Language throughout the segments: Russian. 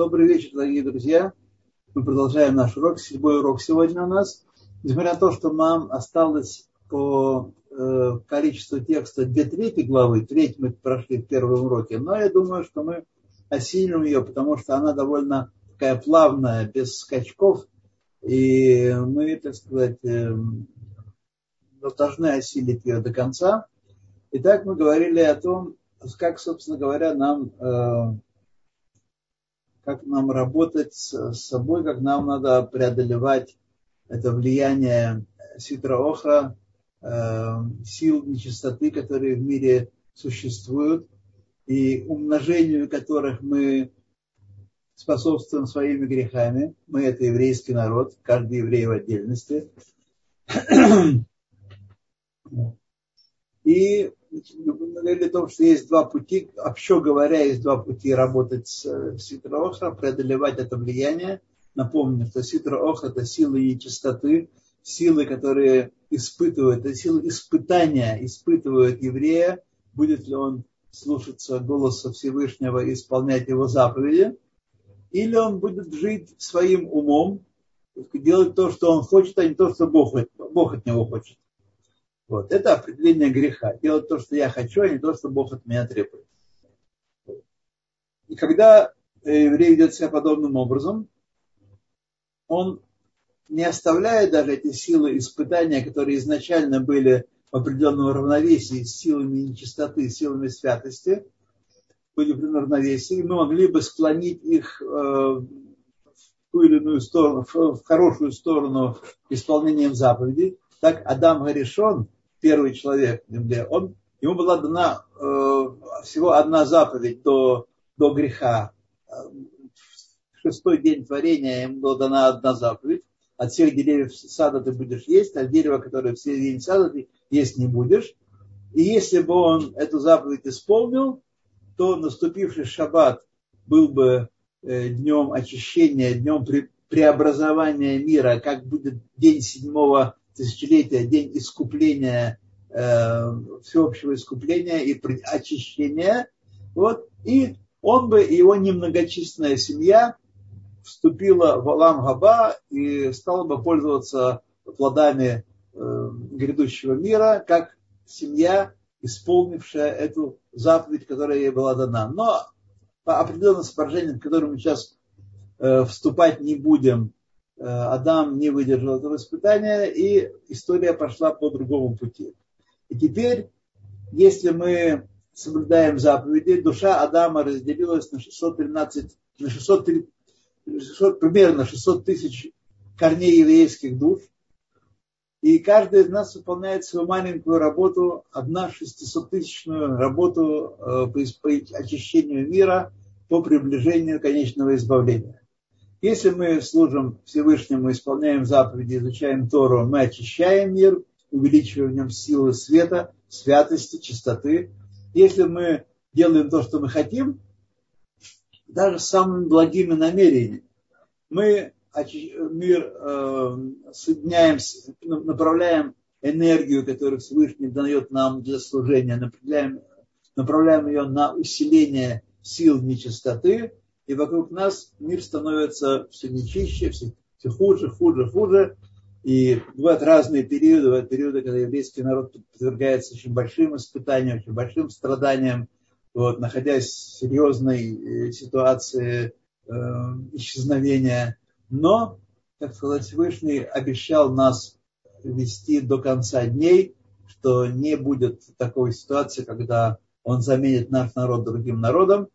Добрый вечер, дорогие друзья. Мы продолжаем наш урок. Седьмой урок сегодня у нас. Несмотря на то, что нам осталось по э, количеству текста две трети главы, треть мы прошли в первом уроке, но я думаю, что мы осилим ее, потому что она довольно такая плавная, без скачков, и мы, так сказать, э, должны осилить ее до конца. Итак, мы говорили о том, как, собственно говоря, нам э, как нам работать с собой, как нам надо преодолевать это влияние ситра э, сил нечистоты, которые в мире существуют, и умножению которых мы способствуем своими грехами. Мы это еврейский народ, каждый еврей в отдельности. И говорили о том, что есть два пути, вообще говоря, есть два пути работать с э, Ситра преодолевать это влияние. Напомню, что Ситра это силы нечистоты, силы, которые испытывают, это силы испытания, испытывают еврея, будет ли он слушаться голоса Всевышнего и исполнять его заповеди, или он будет жить своим умом, делать то, что он хочет, а не то, что Бог, Бог от него хочет. Вот. Это определение греха. Делать то, что я хочу, а не то, что Бог от меня требует. И когда еврей ведет себя подобным образом, он не оставляет даже эти силы испытания, которые изначально были в определенном равновесии с силами нечистоты, силами святости, были в равновесии, мы могли бы склонить их э, в ту или иную сторону, в хорошую сторону исполнением заповедей. Так Адам Гаришон – первый человек на земле, он, ему была дана э, всего одна заповедь до, до греха. В шестой день творения ему была дана одна заповедь. От всех деревьев сада ты будешь есть, а дерево, которое все день сада ты есть не будешь. И если бы он эту заповедь исполнил, то наступивший шаббат был бы э, днем очищения, днем преобразования мира, как будет день седьмого тысячелетия, день искупления, э, всеобщего искупления и очищения. Вот. И он бы, его немногочисленная семья вступила в Алам Габа и стала бы пользоваться плодами э, грядущего мира, как семья, исполнившая эту заповедь, которая ей была дана. Но по определенным соображениям, в которые мы сейчас э, вступать не будем, Адам не выдержал этого испытания, и история пошла по другому пути. И теперь, если мы соблюдаем заповеди, душа Адама разделилась на 613, на 600, 600, примерно 600 тысяч корней еврейских душ, и каждый из нас выполняет свою маленькую работу, одна шестисоттысячную работу э, по очищению мира, по приближению конечного избавления. Если мы служим Всевышнему, исполняем заповеди, изучаем Тору, мы очищаем мир, увеличиваем в нем силы света, святости, чистоты. Если мы делаем то, что мы хотим, даже с самыми благими намерениями, мы мир э, соединяем, направляем энергию, которую Всевышний дает нам для служения, направляем, направляем ее на усиление сил нечистоты, и вокруг нас мир становится все нечище, все, все хуже, хуже, хуже. И бывают разные периоды, бывают периоды, когда еврейский народ подвергается очень большим испытаниям, очень большим страданиям, вот, находясь в серьезной э, ситуации э, исчезновения. Но, как сказать, Всевышний обещал нас вести до конца дней, что не будет такой ситуации, когда он заменит наш народ другим народом,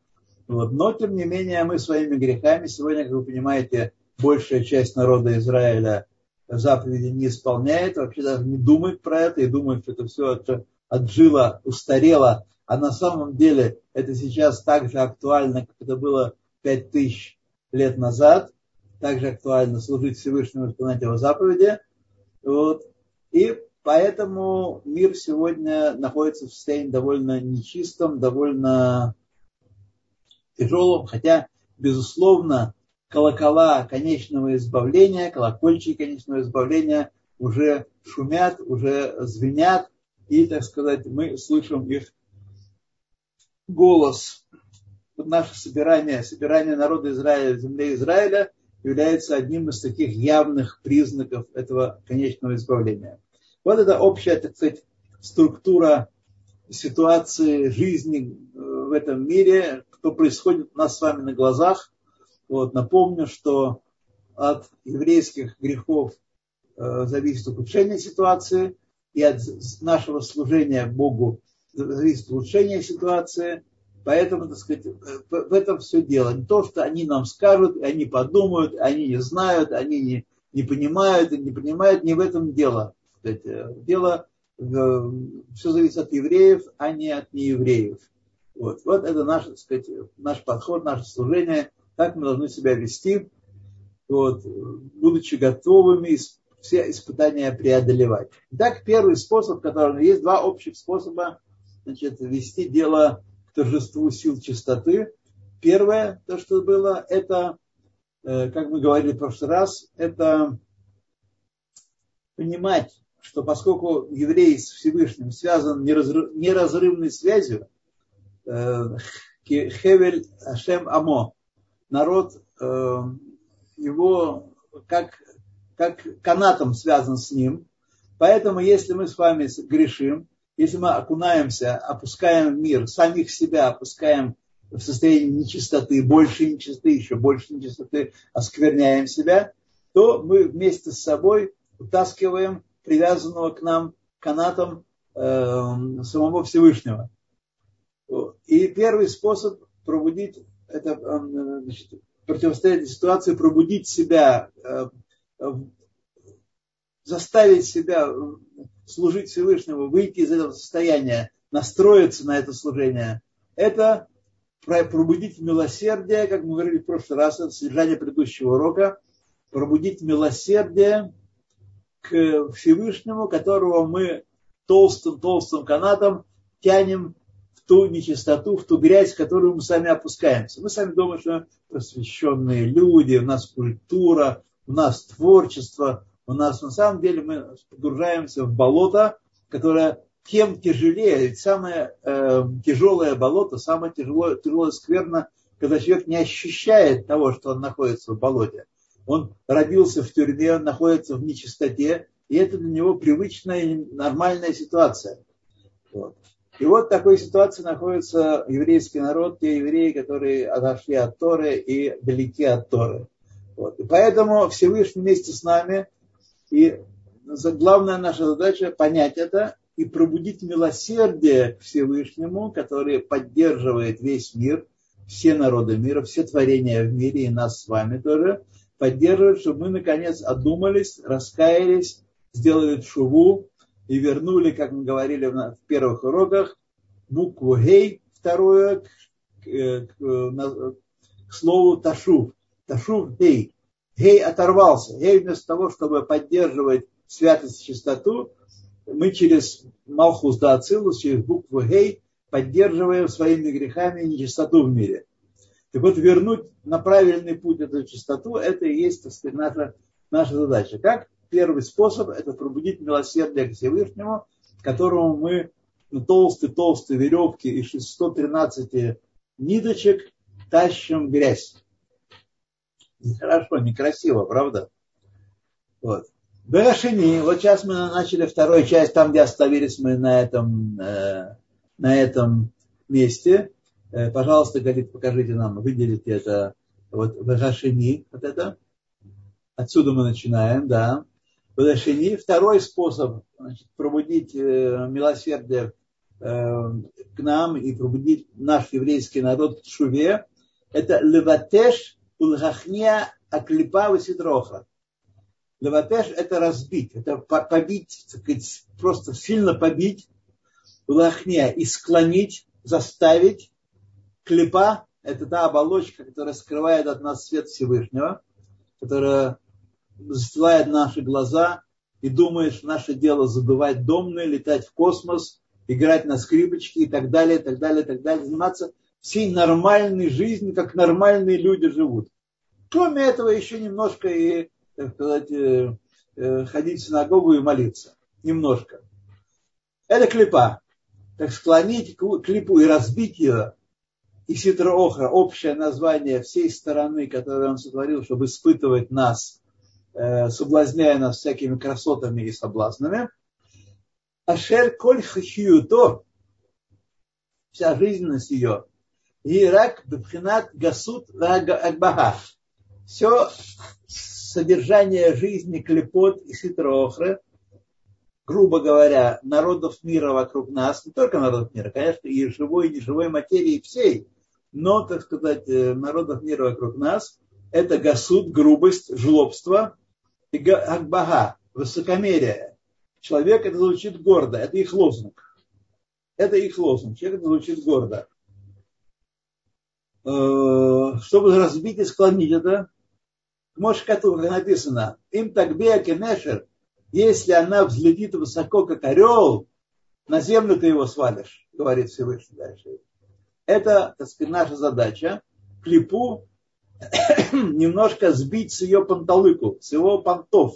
вот. Но, тем не менее, мы своими грехами, сегодня, как вы понимаете, большая часть народа Израиля заповеди не исполняет, вообще даже не думает про это и думает, что это все отжило, устарело. А на самом деле это сейчас так же актуально, как это было пять тысяч лет назад. Также актуально служить Всевышнему, исполнять его заповеди. Вот. И поэтому мир сегодня находится в состоянии довольно нечистом, довольно тяжелым, хотя, безусловно, колокола конечного избавления, колокольчики конечного избавления уже шумят, уже звенят, и, так сказать, мы слышим их голос. наше собирание, собирание народа Израиля в земле Израиля является одним из таких явных признаков этого конечного избавления. Вот это общая, так сказать, структура ситуации жизни э, этом мире, что происходит у нас с вами на глазах. Вот, напомню, что от еврейских грехов э, зависит ухудшение ситуации, и от нашего служения Богу зависит улучшение ситуации. Поэтому, так сказать, в этом все дело. Не то, что они нам скажут, они подумают, они не знают, они не, не понимают, не понимают, не в этом дело. Дело, все зависит от евреев, а не от неевреев. Вот, вот это наш, так сказать, наш подход, наше служение, как мы должны себя вести, вот, будучи готовыми все испытания преодолевать. Итак, первый способ, который есть два общих способа значит, вести дело к торжеству сил чистоты. Первое, то, что было, это, э, как мы говорили в прошлый раз, это понимать, что поскольку еврей с Всевышним связан неразрывной связью, Хевель Ашем Амо, народ э, его как, как канатом связан с ним. Поэтому, если мы с вами грешим, если мы окунаемся, опускаем мир, самих себя опускаем в состояние нечистоты, больше нечистоты, еще больше нечистоты, оскверняем себя, то мы вместе с собой утаскиваем привязанного к нам канатом э, самого Всевышнего. И первый способ пробудить, это э, значит, противостоять этой ситуации, пробудить себя, э, заставить себя служить Всевышнему, выйти из этого состояния, настроиться на это служение, это пробудить милосердие, как мы говорили в прошлый раз, это содержание предыдущего урока, пробудить милосердие к Всевышнему, которого мы толстым-толстым канатом тянем ту нечистоту, в ту грязь, в которую мы сами опускаемся. Мы сами думаем, что просвещенные люди, у нас культура, у нас творчество, у нас на самом деле мы погружаемся в болото, которое тем тяжелее, ведь самое э, тяжелое болото, самое тяжелое, тяжелое скверно, когда человек не ощущает того, что он находится в болоте. Он родился в тюрьме, он находится в нечистоте, и это для него привычная нормальная ситуация. Вот. И вот в такой ситуации находится еврейский народ, те евреи, которые отошли от Торы и далеки от Торы. Вот. И поэтому Всевышний вместе с нами и главная наша задача понять это и пробудить милосердие к Всевышнему, который поддерживает весь мир, все народы мира, все творения в мире и нас с вами тоже, поддерживает, чтобы мы наконец одумались, раскаялись, сделали шуву и вернули, как мы говорили в первых уроках, букву Гей, второе, к, к, к, к слову Ташув. Ташув Гей. Гей оторвался. Гей вместо того, чтобы поддерживать святость и чистоту, мы через Малхус да Ацилус, через букву Гей поддерживаем своими грехами нечистоту в мире. Так вот, вернуть на правильный путь эту чистоту, это и есть, так сказать, наша, наша задача. Как? Первый способ – это пробудить милосердие к Всевышнему, которому мы на толстые-толстые веревки из 613 ниточек тащим грязь. Нехорошо, некрасиво, правда? Вот. Берашини, вот сейчас мы начали вторую часть, там, где остановились мы на этом, э, на этом месте. Э, пожалуйста, говорит, покажите нам, выделите это, вот Берашини, вот это. Отсюда мы начинаем, да. Берашини. Второй способ значит, пробудить э, милосердие к нам и пробудить наш еврейский народ к шуве, это леватеш Улгахния Аклипа Васидроха. Леватеш – это разбить, это побить, так сказать, просто сильно побить, улахния и склонить, заставить. Клипа – это та оболочка, которая скрывает от нас свет Всевышнего, которая застилает наши глаза и думает, что наше дело забывать домны, летать в космос, играть на скрипочке и так далее, так далее, так далее, заниматься всей нормальной жизнью, как нормальные люди живут. Кроме этого, еще немножко и, так сказать, э, э, ходить в синагогу и молиться. Немножко. Это клипа. Так склонить клипу и разбить ее, и ситра охра, общее название всей стороны, которую он сотворил, чтобы испытывать нас, соблазняя нас всякими красотами и соблазнами. Ашер коль хахиюто, вся жизненность ее, Ирак бхинат гасут агбаха. Все содержание жизни клепот и ситроохры, грубо говоря, народов мира вокруг нас, не только народов мира, конечно, и живой, и неживой материи всей, но, так сказать, э, народов мира вокруг нас, это гасут, грубость, жлобство и агбага, высокомерие. Человек это звучит гордо, это их лозунг. Это их лозунг. Человек это звучит гордо. Э, чтобы разбить и склонить это, может, как написано, им так кенешер, если она взлетит высоко, как орел, на землю ты его свалишь, говорит Всевышний дальше. Это, так сказать, наша задача, клипу немножко сбить с ее панталыку, с его понтов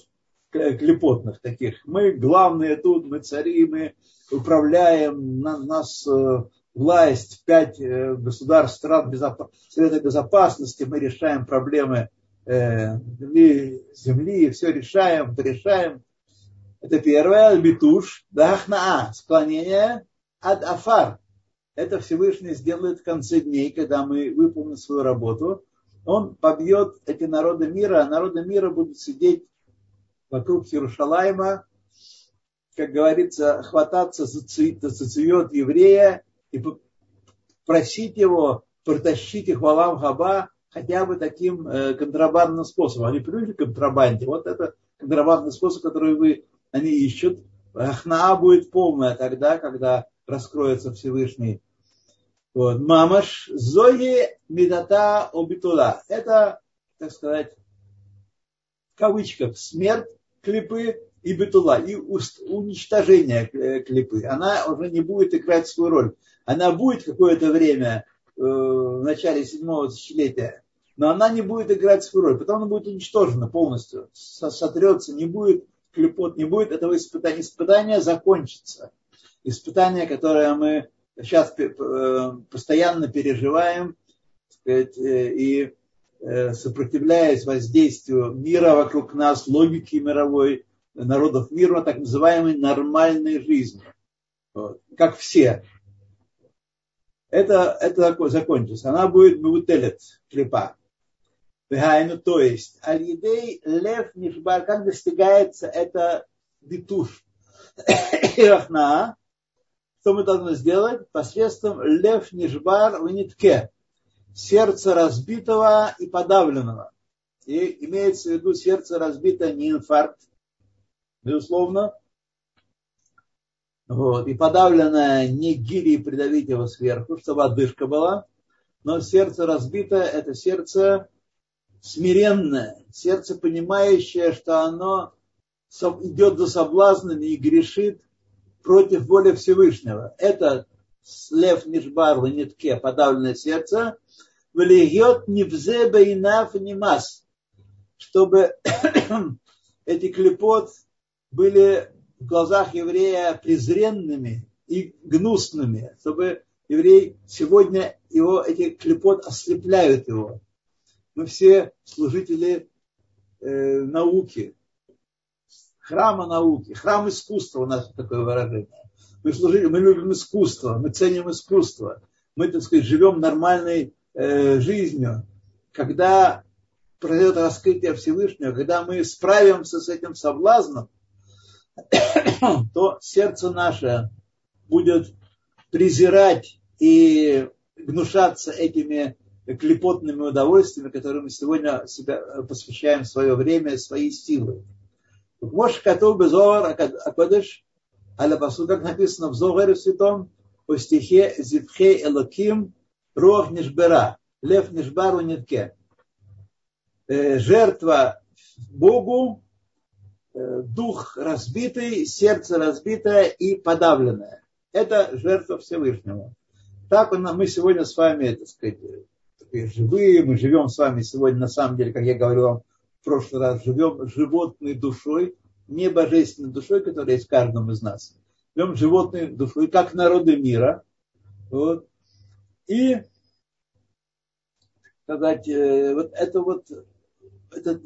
клепотных таких. Мы главные тут, мы цари, мы управляем, нас э, власть, пять э, государств, стран безопас... Совета Безопасности, мы решаем проблемы э, земли, земли, все решаем, решаем. Это первое, битуш, дахнаа, склонение ад афар. Это Всевышний сделает в конце дней, когда мы выполним свою работу. Он побьет эти народы мира, а народы мира будут сидеть вокруг Иерушалайма, как говорится, хвататься за цвет еврея и просить его протащить их в Алам Хаба хотя бы таким э, контрабандным способом. Они привыкли к контрабанде. Вот это контрабандный способ, который вы, они ищут. Ахнаа будет полная тогда, когда раскроется Всевышний. Вот. Мамаш Зои Медата Обитула. Это, так сказать, в кавычках, смерть клипы и битула, и уничтожение клипы. Она уже не будет играть свою роль она будет какое-то время э, в начале седьмого тысячелетия, но она не будет играть свою роль, потом она будет уничтожена полностью, сотрется, не будет клепот, не будет этого испытания. Испытание закончится. Испытание, которое мы сейчас э, постоянно переживаем сказать, э, и сопротивляясь воздействию мира вокруг нас, логики мировой, народов мира, так называемой нормальной жизни. Как все это, это закончится. Она будет мутелет, клепа. То есть, аль-едей лев нишбар, как достигается это битуш. Ирахна, что мы должны сделать? Посредством лев нишбар в нитке. Сердце разбитого и подавленного. И имеется в виду сердце разбитое не инфаркт, безусловно, вот, и подавленное не гири придавить его сверху, чтобы отдышка была, но сердце разбитое, это сердце смиренное, сердце понимающее, что оно идет за соблазнами и грешит против воли Всевышнего. Это лев нишбар в нитке, подавленное сердце, влияет не взе бейнаф не мас, чтобы эти клепот были в глазах еврея презренными и гнусными, чтобы еврей сегодня его, эти клепот ослепляют его. Мы все служители э, науки, храма науки, храм искусства у нас такое выражение. Мы, служили, мы любим искусство, мы ценим искусство, мы, так сказать, живем нормальной э, жизнью. Когда произойдет раскрытие Всевышнего, когда мы справимся с этим соблазном, то сердце наше будет презирать и гнушаться этими клепотными удовольствиями, которыми сегодня себя посвящаем свое время, свои силы. Мош Катов Безовар Акадыш, аля пасу, как написано в Зогаре Святом, по стихе Зивхе Элоким Руах Нишбера, Лев Нишбару Нитке. Жертва Богу дух разбитый, сердце разбитое и подавленное. Это жертва Всевышнего. Так мы сегодня с вами, так сказать, живые, мы живем с вами сегодня, на самом деле, как я говорил вам в прошлый раз, живем животной душой, не божественной душой, которая есть в каждом из нас. Живем животной душой, как народы мира. Вот. И сказать, э, вот это вот, этот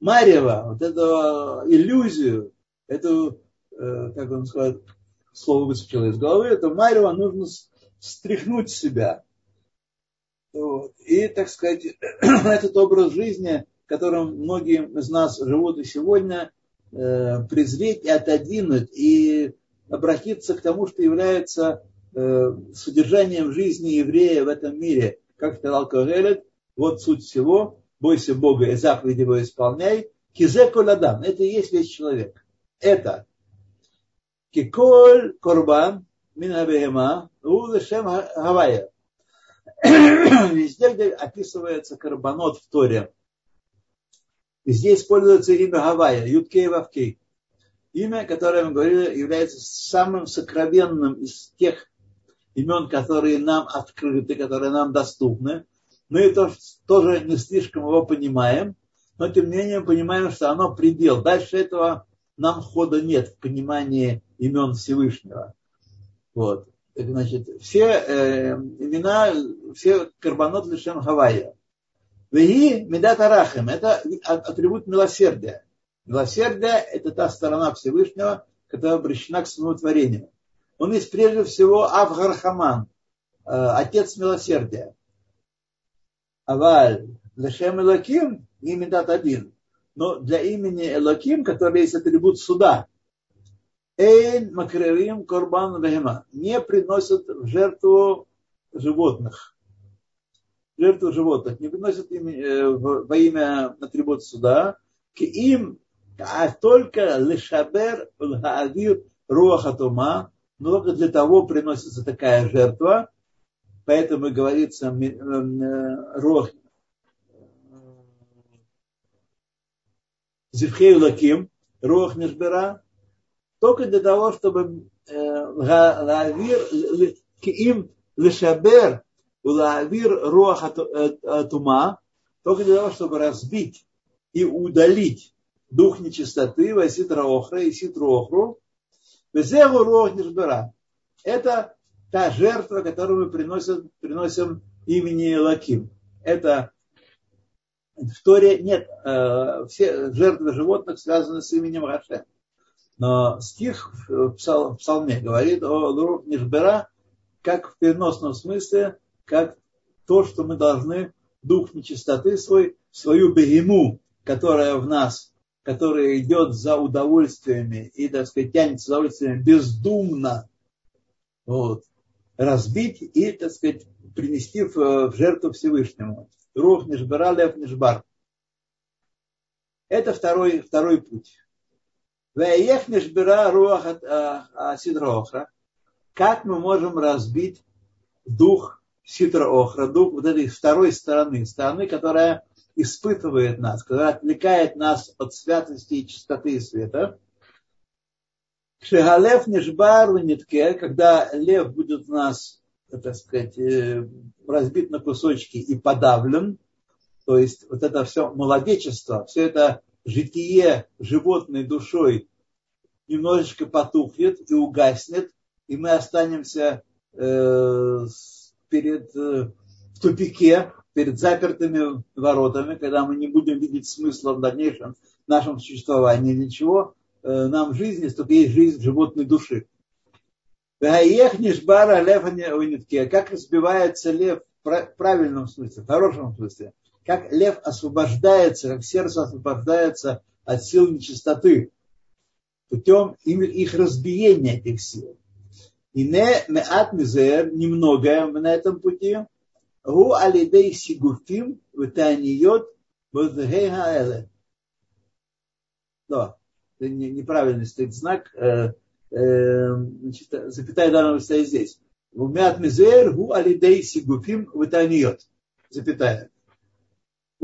Марева, вот эту иллюзию, эту, э, как он сказал, слово выскочило из головы, это Марева нужно стряхнуть себя. Вот. И, так сказать, этот образ жизни, которым многие из нас живут и сегодня, э, презреть и отодвинуть, и обратиться к тому, что является э, содержанием жизни еврея в этом мире. Как сказал Когелет, вот суть всего, бойся Бога и заповеди его исполняй, кизе коладам, это и есть весь человек. Это киколь корбан минабехема у лешем гавая. Везде, где описывается карбонот в Торе, везде используется имя Гавайя, Юткей Вавкей. Имя, которое мы говорили, является самым сокровенным из тех имен, которые нам открыты, которые нам доступны. Мы это тоже не слишком его понимаем, но тем не менее понимаем, что оно предел. Дальше этого нам хода нет в понимании имен Всевышнего. Вот. Значит, все э, имена, все карбонот лишем Хавайя. Веги медат арахем, это атрибут милосердия. Милосердие – это та сторона Всевышнего, которая обращена к своему творению. Он есть прежде всего Авгархаман, э, отец милосердия. Аваль, Лешем Элаким, имя дат один. Но для имени Элаким, который есть атрибут суда, Эйн Макревим Корбан Вехема, не приносят в жертву животных. Жертву животных. Не приносят им, э, во имя атрибут суда. К им а только лишабер гаавир руахатума, только для того приносится такая жертва, поэтому говорится руах зивхей лаким, руах нишбера, только для того, чтобы лавир им лишабер лавир руах тума, только для того, чтобы разбить и удалить дух нечистоты, васитра охра и ситру охру. Везегу рух нишбера. Это та жертва, которую мы приносим, приносим имени Лаким. Это в Торе нет, э, все жертвы животных связаны с именем Раше. Но стих в псалме говорит о рух нишбера, как в переносном смысле, как то, что мы должны дух нечистоты свой, свою бегему, которая в нас который идет за удовольствиями и, так сказать, тянется за удовольствиями бездумно, вот, разбить и, так сказать, принести в, в жертву Всевышнему. Рух нишбара, лев нишбар. Это второй, второй путь. Ваех нишбара руах сидроохра. Как мы можем разбить дух ситроохра, дух вот этой второй стороны, стороны, которая испытывает нас, когда отвлекает нас от святости и чистоты и света. Шегалев нишбар нитке, когда лев будет у нас, так сказать, э, разбит на кусочки и подавлен, то есть вот это все молодечество, все это житие животной душой немножечко потухнет и угаснет, и мы останемся э, перед э, в тупике, перед запертыми воротами, когда мы не будем видеть смысла в дальнейшем нашем существовании, ничего, э, нам жизни, только есть жизнь животной души. Как разбивается лев в правильном смысле, в хорошем смысле, как лев освобождается, как сердце освобождается от сил нечистоты путем их разбиения, этих сил. И не меат мизер, немногое на этом пути, гу алидей сигуфим витаниот бозгейгаэле. Да, неправильный стоит знак, э, э, значит, запятая данного стоит здесь. Меат мизер, гу алидей сигуфим витаниот. Запятая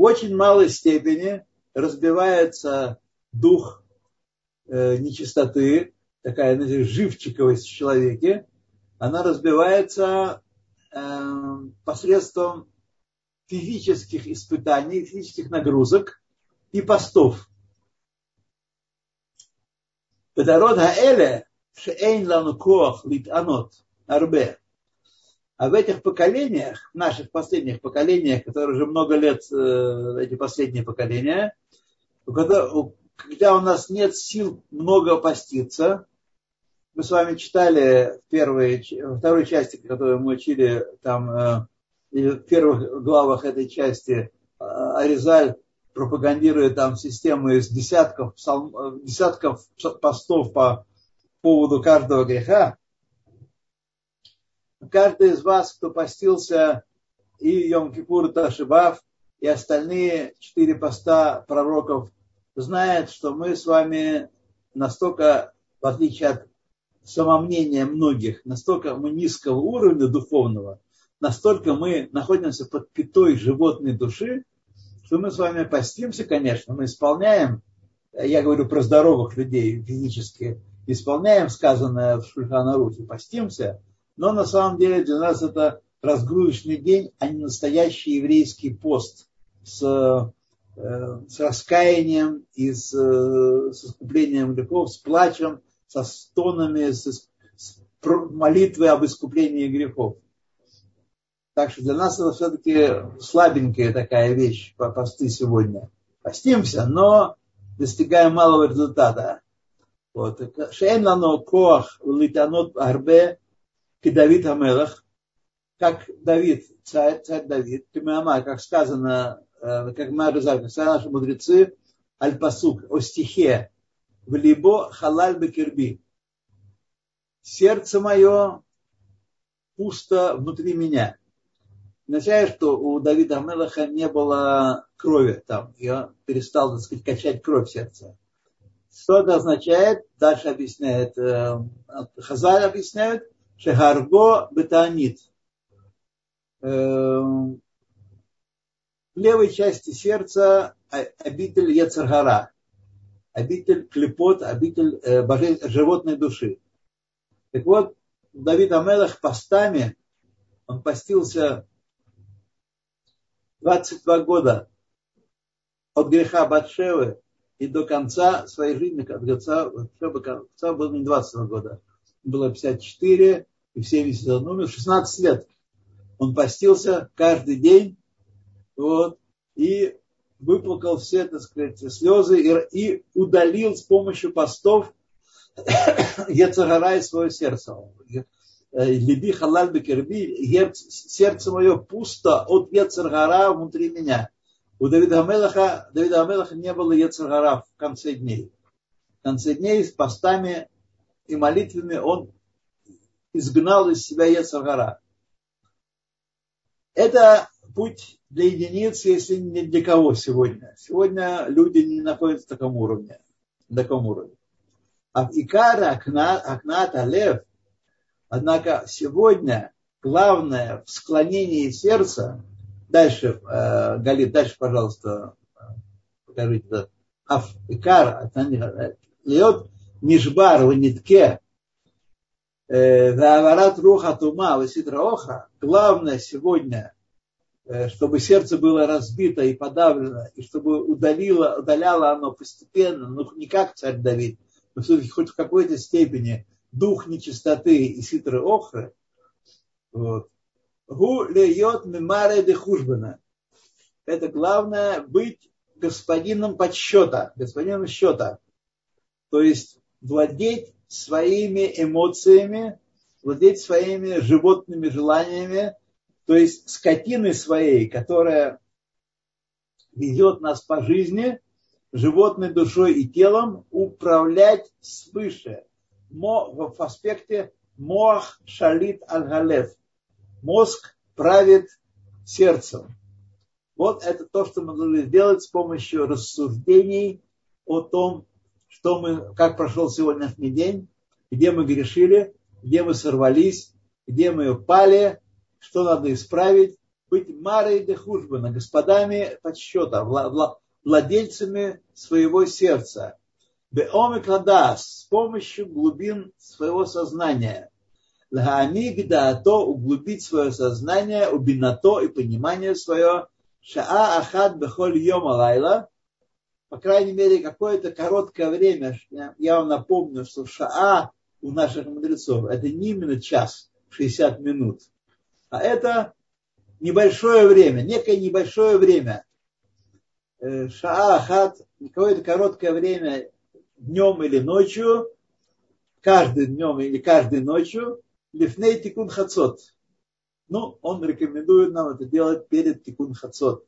очень малой степени разбивается дух э, нечистоты, такая знаете, живчиковость в человеке, она разбивается э, посредством физических испытаний, физических нагрузок и постов. Педарод Хаэле Шейн Ланукох Лит Анот Арбе. А в этих поколениях, наших последних поколениях, которые уже много лет, э, эти последние поколения, когда, когда у нас нет сил много поститься, мы с вами читали в первой, во второй части, которую мы учили там, э, в первых главах этой части, э, Аризаль пропагандирует там систему из десятков, десятков постов по поводу каждого греха, каждый из вас, кто постился и Йом-Кипур Ташибав, и остальные четыре поста пророков, знает, что мы с вами настолько, в отличие от самомнения многих, настолько мы низкого уровня духовного, настолько мы находимся под пятой животной души, что мы с вами постимся, конечно, мы исполняем, я говорю про здоровых людей физически, исполняем сказанное в Шульханарухе, постимся, но на самом деле для нас это разгрузочный день, а не настоящий еврейский пост с, э, с раскаянием и с, э, с искуплением грехов, с плачем, со стонами, с, с молитвой об искуплении грехов. Так что для нас это все-таки слабенькая такая вещь по посты сегодня. Постимся, но достигаем малого результата. Вот. Шейн лано литанот арбе Давид Амелах, как Давид, царь, царь Давид, Кимама, как сказано, э, как мы сказали наши мудрецы, Аль-Пасук, о стихе, в либо халаль бекерби. Сердце мое пусто внутри меня. Означает, что у Давида Амелаха не было крови там. Я перестал, так сказать, качать кровь в сердце. Что это означает? Дальше объясняет, э, Хазаль объясняет, Шегарго бетанит. Эм, в левой части сердца обитель Яцергара, обитель клепот, обитель э, животной души. Так вот, Давид Амелах постами, он постился 22 года от греха Батшевы и до конца своей жизни, от конца, до конца было не 22 года, было 54, и в 71 умер, 16 лет. Он постился каждый день, вот, и выплакал все, так сказать, слезы и, и удалил с помощью постов Ецарара из своего сердца. Либи халаль бекерби, сердце мое пусто от Ецаргара внутри меня. У Давида Амелаха, Давида Амелаха не было Ецаргара в конце дней. В конце дней с постами и молитвами он изгнал из себя Ецагара. Это путь для единиц, если не для кого сегодня. Сегодня люди не находятся в таком уровне. На таком уровне. А Икара Акнат Алев, однако сегодня главное в склонении сердца, дальше, э, Галит, дальше, пожалуйста, покажите, Аф Икар, Льет Мишбар в нитке Ваварат руха тума васитраоха, главное сегодня, э, чтобы сердце было разбито и подавлено, и чтобы удалило, удаляло оно постепенно, ну не как царь Давид, но все-таки хоть в какой-то степени дух нечистоты и ситры охры, вот. Гу льет мемаре де хужбана. Это главное быть господином подсчета, господином счета. То есть владеть своими эмоциями, владеть своими животными желаниями, то есть скотиной своей, которая ведет нас по жизни, животной душой и телом, управлять свыше. Мо, в аспекте мох шалит аль Мозг правит сердцем. Вот это то, что мы должны сделать с помощью рассуждений о том, что мы, как прошел сегодняшний день, где мы грешили, где мы сорвались, где мы упали, что надо исправить, быть марой де хужбана, господами подсчета, владельцами своего сердца. Беомикладас, с помощью глубин своего сознания. Лагамиг то углубить свое сознание, убинато и понимание свое. Шаа ахад бехоль йом алайла, по крайней мере, какое-то короткое время, я вам напомню, что шаа у наших мудрецов это не именно час, 60 минут. А это небольшое время, некое небольшое время. Э, Шаахат, какое-то короткое время днем или ночью, каждый днем или каждой ночью, лифней тикун хацот. Ну, он рекомендует нам это делать перед тикун хацот,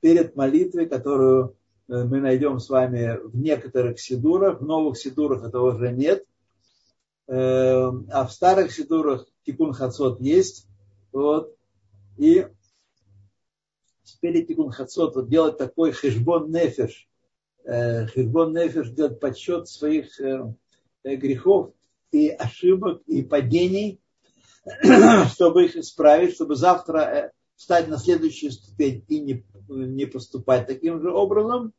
перед молитвой, которую мы найдем с вами в некоторых сидурах, в новых сидурах этого уже нет, э, а в старых сидурах тикун хацот есть. Вот. И перед тикун хацот вот делать такой хешбон нефеш, Э, Хижбон Нефеш делать подсчет своих э, э, грехов и ошибок и падений, чтобы их исправить, чтобы завтра встать на следующую ступень и не, не поступать таким же образом.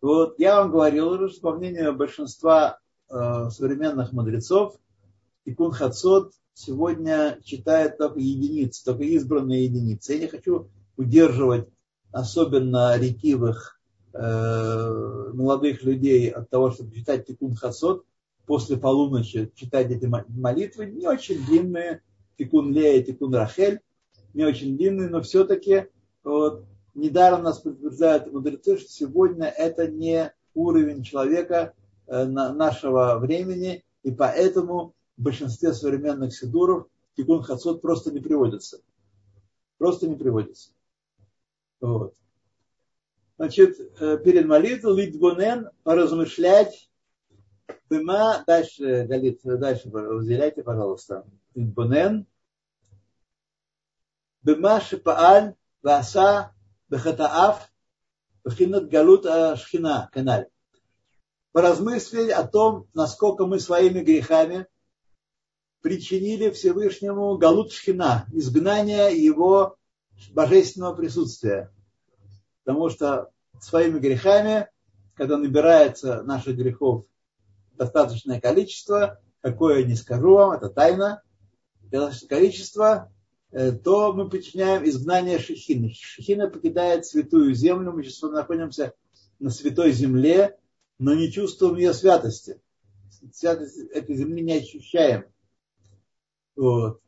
Вот, я вам говорил уже, что по мнению большинства э, современных мудрецов, Икун Хацот сегодня читает только единицы, только избранные единицы. Я не хочу удерживать особенно ретивых Э, молодых людей от того, чтобы читать Тикун Хасот после полуночи, читать эти молитвы, не очень длинные, Тикун Лея, Тикун Рахель, не очень длинные, но все-таки вот, недаром нас подтверждают мудрецы, что сегодня это не уровень человека э, нашего времени, и поэтому в большинстве современных сидуров Тикун Хасот просто не приводится. Просто не приводится. Вот. Значит, э, перед молитвой литгунен поразмышлять. Быма, дальше, Галит, дальше разделяйте, пожалуйста. Литгунен. Быма шипааль васа бехатааф бхинат галут шхина, каналь. Поразмыслить о том, насколько мы своими грехами причинили Всевышнему галут шхина, изгнание его божественного присутствия Потому что своими грехами, когда набирается наших грехов достаточное количество, какое не скажу вам, это тайна, достаточное количество, э, то мы причиняем изгнание Шехины. Шехина покидает святую землю, мы сейчас находимся на святой земле, но не чувствуем ее святости. Святость этой земли не ощущаем. Вот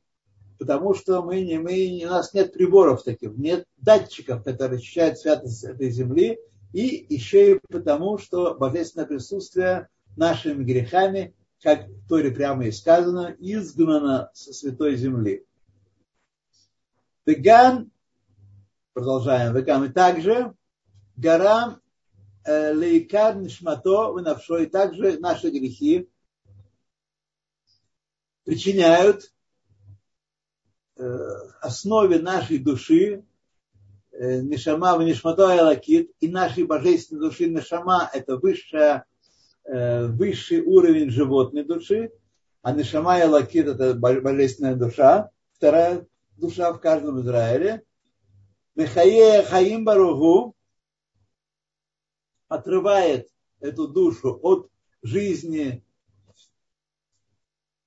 потому что мы не, мы, у нас нет приборов таких, нет датчиков, которые ощущают святость этой земли, и еще и потому, что божественное присутствие нашими грехами, как в Торе прямо и сказано, изгнано со святой земли. Веган, продолжаем, веган, и также гарам э, лейкар нишмато вынавшо, и также наши грехи причиняют Э, основе нашей души, э, Нишама в Нишмато Алакит, и нашей божественной души. Нишама – это высшая, э, высший уровень животной души, а Нишама и Алакит – это божественная душа, вторая душа в каждом Израиле. Мехае Хаим Баругу отрывает эту душу от жизни,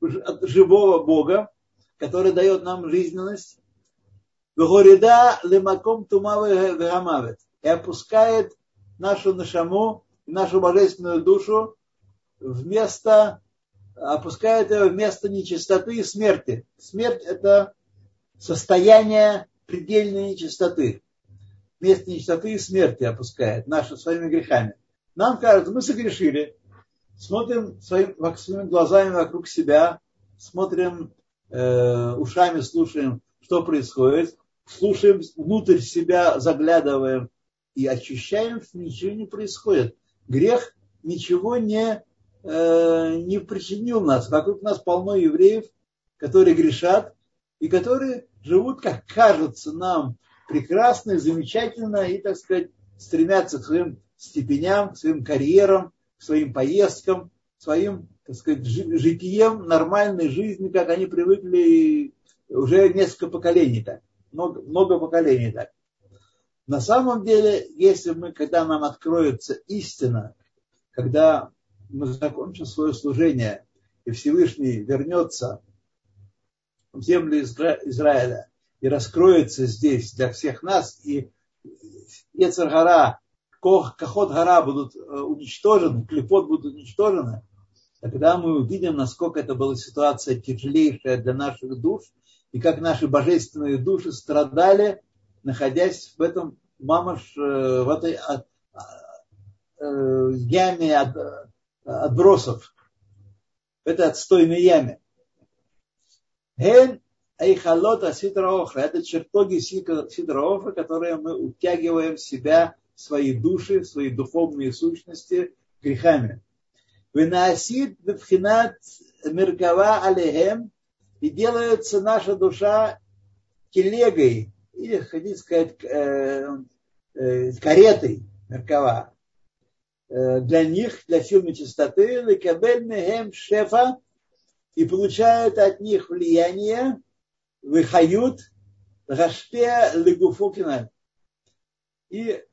от живого Бога, который дает нам жизненность, Вегорида лемаком тумавы вегамавет. И опускает нашу нашаму, нашу божественную душу вместо, опускает ее вместо нечистоты и смерти. Смерть это состояние предельной нечистоты. Вместо нечистоты и смерти опускает наши своими грехами. Нам кажется, мы согрешили, смотрим своим, своими глазами вокруг себя, смотрим э, ушами слушаем, что происходит, слушаем внутрь себя, заглядываем и ощущаем, что ничего не происходит. Грех ничего не, э, не причинил нас. Вокруг нас полно евреев, которые грешат и которые живут, как кажется нам, прекрасно, замечательно и, так сказать, стремятся к своим степеням, к своим карьерам, к своим поездкам, к своим так сказать, житием нормальной жизни, как они привыкли уже несколько поколений так, много, много поколений так. На самом деле, если мы, когда нам откроется истина, когда мы закончим свое служение, и Всевышний вернется в землю Изра- Израиля и раскроется здесь для всех нас, и Ецаргара, Кохот Гара будут э, уничтожены, Клепот будут уничтожены, тогда мы увидим, насколько это была ситуация тяжелейшая для наших душ, и как наши божественные души страдали, находясь в этом мамаш, э, в этой от, э, яме от, отбросов, в этой отстойной яме. Ген Эйхалота Ситраохра. Это чертоги Ситраохра, которые мы утягиваем в себя, в свои души, в свои духовные сущности грехами. Выносит бфхинат меркава алехем и делается наша душа телегой, или, хотите сказать, э, э, каретой меркава э, для них, для сил нечистоты, лекабель мехем шефа, и получают от них влияние, выхают рашпе легуфокина. И э,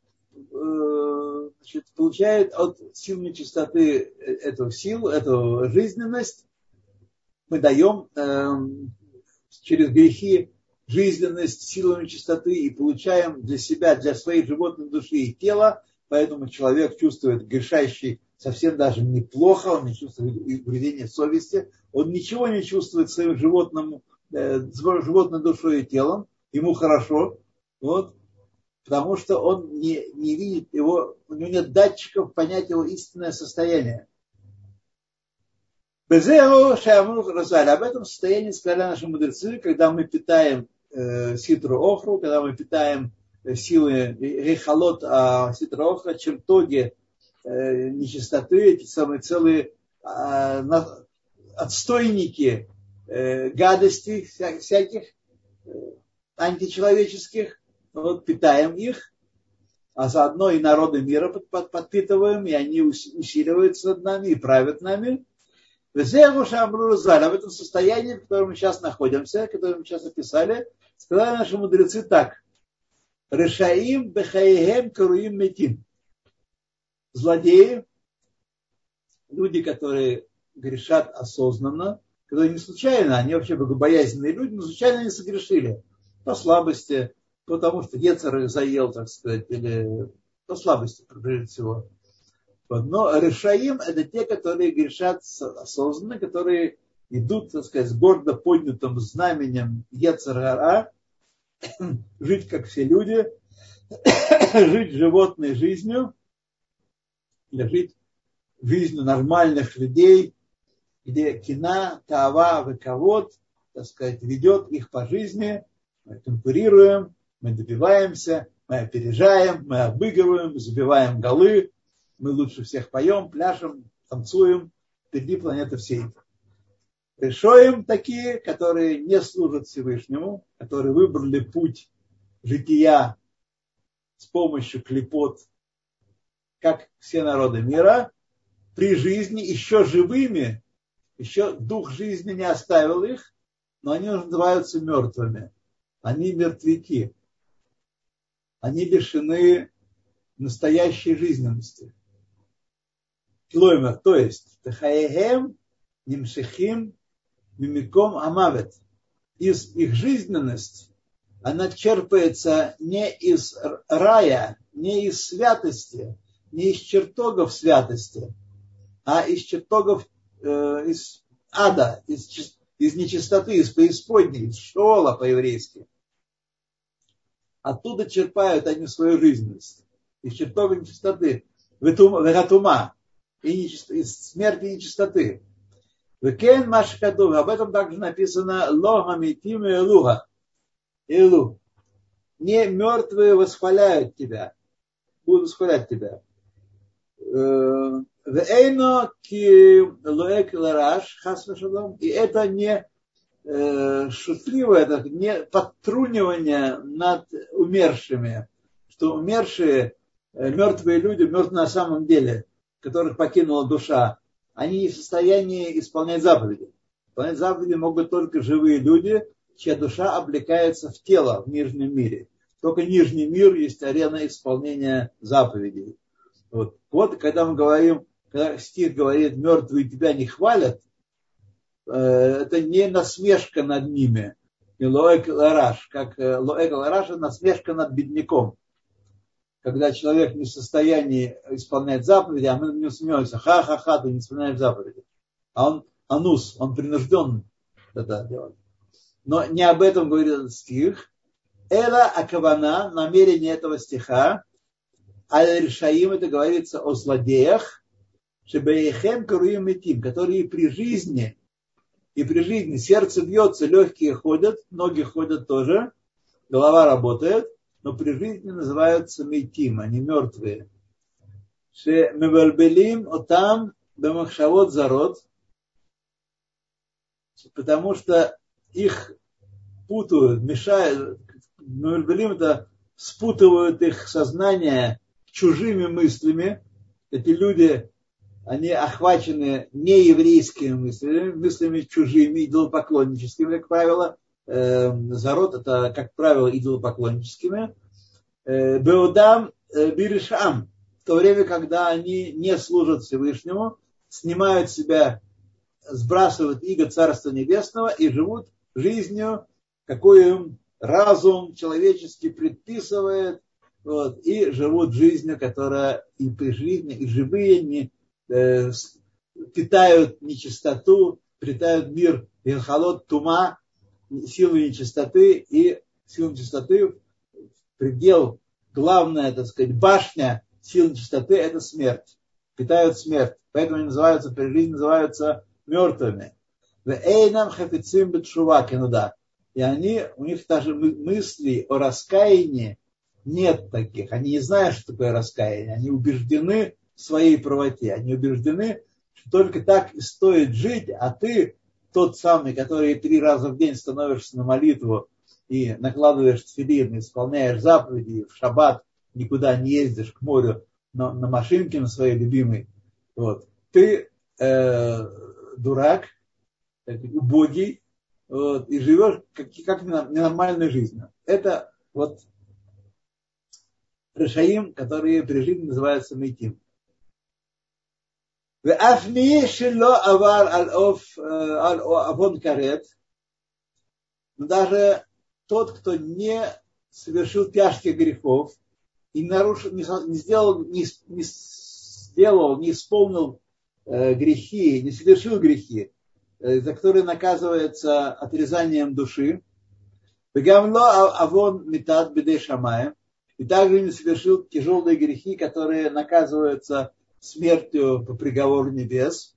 значит, получает от сил нечистоты эту силу, эту жизненность. Мы даем э, через грехи жизненность, силу нечистоты и получаем для себя, для своей животной души и тела. Поэтому человек чувствует грешащий совсем даже неплохо, он не чувствует угрызения совести, он ничего не чувствует своим животным Э, животной душой и телом, ему хорошо, вот, потому что он не, не видит его, у него нет датчиков понять его истинное состояние. Об этом состоянии сказали наши мудрецы, когда мы питаем э, ситру охру, когда мы питаем э, силы рехалот а ситру охра, чертоги э, нечистоты, эти самые целые э, отстойники э, гадостей всяких э, античеловеческих, вот, питаем их, а заодно и народы мира под, под, подпитываем, и они усиливаются над нами и правят нами. В этом состоянии, в котором мы сейчас находимся, которое мы сейчас описали, сказали наши мудрецы так. Решаим бехаихем каруим метим. Злодеи, люди, которые грешат осознанно, которые не случайно, они вообще богобоязненные люди, но случайно не согрешили. По слабости, потому что Ецер заел, так сказать, или по слабости, прежде всего. Но решаим это те, которые грешат осознанно, которые идут, так сказать, с гордо поднятым знаменем Ецерара, жить как все люди, жить животной жизнью, или жить жизнью нормальных людей, где кина, тава, выковод, так сказать, ведет их по жизни, мы конкурируем, мы добиваемся, мы опережаем, мы обыгрываем, забиваем голы, мы лучше всех поем, пляшем, танцуем, впереди планеты всей. Решаем такие, которые не служат Всевышнему, которые выбрали путь жития с помощью клепот, как все народы мира, при жизни еще живыми еще дух жизни не оставил их, но они называются мертвыми. Они мертвяки. Они лишены настоящей жизненности. Клоймер, то есть Тахаехем, Нимшихим, Мимиком Амавет. Из их жизненность, она черпается не из рая, не из святости, не из чертогов святости, а из чертогов э, из ада, из, из нечистоты, из преисподней, из шола по-еврейски. Оттуда черпают они свою жизненность. Из чертога нечистоты. Вегатума. И из смерти и нечистоты. Векен Машкаду. Об этом также написано Лоха Митим и Элуха. Илу. Не мертвые восхваляют тебя. Будут восхвалять тебя. Э, Вейно ки лоэк лараш, и это не э, шутливое, это не подтрунивание над умершими, что умершие, э, мертвые люди, мертвые на самом деле, которых покинула душа, они не в состоянии исполнять заповеди. Исполнять заповеди могут только живые люди, чья душа облекается в тело в нижнем мире. Только нижний мир есть арена исполнения заповедей. Вот, вот когда мы говорим когда стих говорит, мертвые тебя не хвалят, э, это не насмешка над ними. И лоэк лараш, как э, лоэк лараш, насмешка над бедняком. Когда человек не в состоянии исполнять заповеди, а мы на него смеемся, ха-ха-ха, ты не исполняешь заповеди. А он анус, он принужден это делать. Но не об этом говорит этот стих. Эла Акавана, намерение этого стиха, Аль-Решаим, это говорится о злодеях, Шебеехем Каруим Тим, которые при жизни, и при жизни сердце бьется, легкие ходят, ноги ходят тоже, голова работает, но при жизни называются Мейтим, они мертвые. Шемевальбелим отам бемахшавот зарод, потому что их путают, мешают, Мевальбелим это спутывают их сознание чужими мыслями. Эти люди, они охвачены нееврейскими мыслями, мыслями чужими, идолопоклонническими, как правило. Эм, Зарод это, как правило, идолопоклонническими. Э, Беудам э, Биришам, в то время, когда они не служат Всевышнему, снимают себя, сбрасывают иго Царства Небесного и живут жизнью, какую им разум человеческий предписывает, вот, и живут жизнью, которая и при жизни, и живые не, э, питают нечистоту, питают мир Инхалот Тума, силы нечистоты, и силы нечистоты предел, главная, так сказать, башня сил нечистоты – это смерть. Питают смерть. Поэтому они называются, при жизни называются мертвыми. Эйнам хафицим бетшува кинуда. И они, у них даже мысли о раскаянии нет таких. Они не знают, что такое раскаяние. Они убеждены в своей правоте. Они убеждены, что только так и стоит жить, а ты тот самый, который три раза в день становишься на молитву и накладываешь тфилин, исполняешь заповеди, в шаббат никуда не ездишь к морю на, на машинке на своей любимой. Вот. Ты э, дурак, убогий, вот, и живешь как, как ненормальной жизнью. Это вот Решаим, которые при жизни называются Метим. Э, Но даже тот, кто не совершил тяжких грехов и нарушил, не, сделал, не, не сделал, не исполнил э, грехи, не совершил грехи, э, за которые наказывается отрезанием души, Бегамло а-, авон метад бедей шамая, и также не совершил тяжелые грехи, которые наказываются смертью по приговору небес.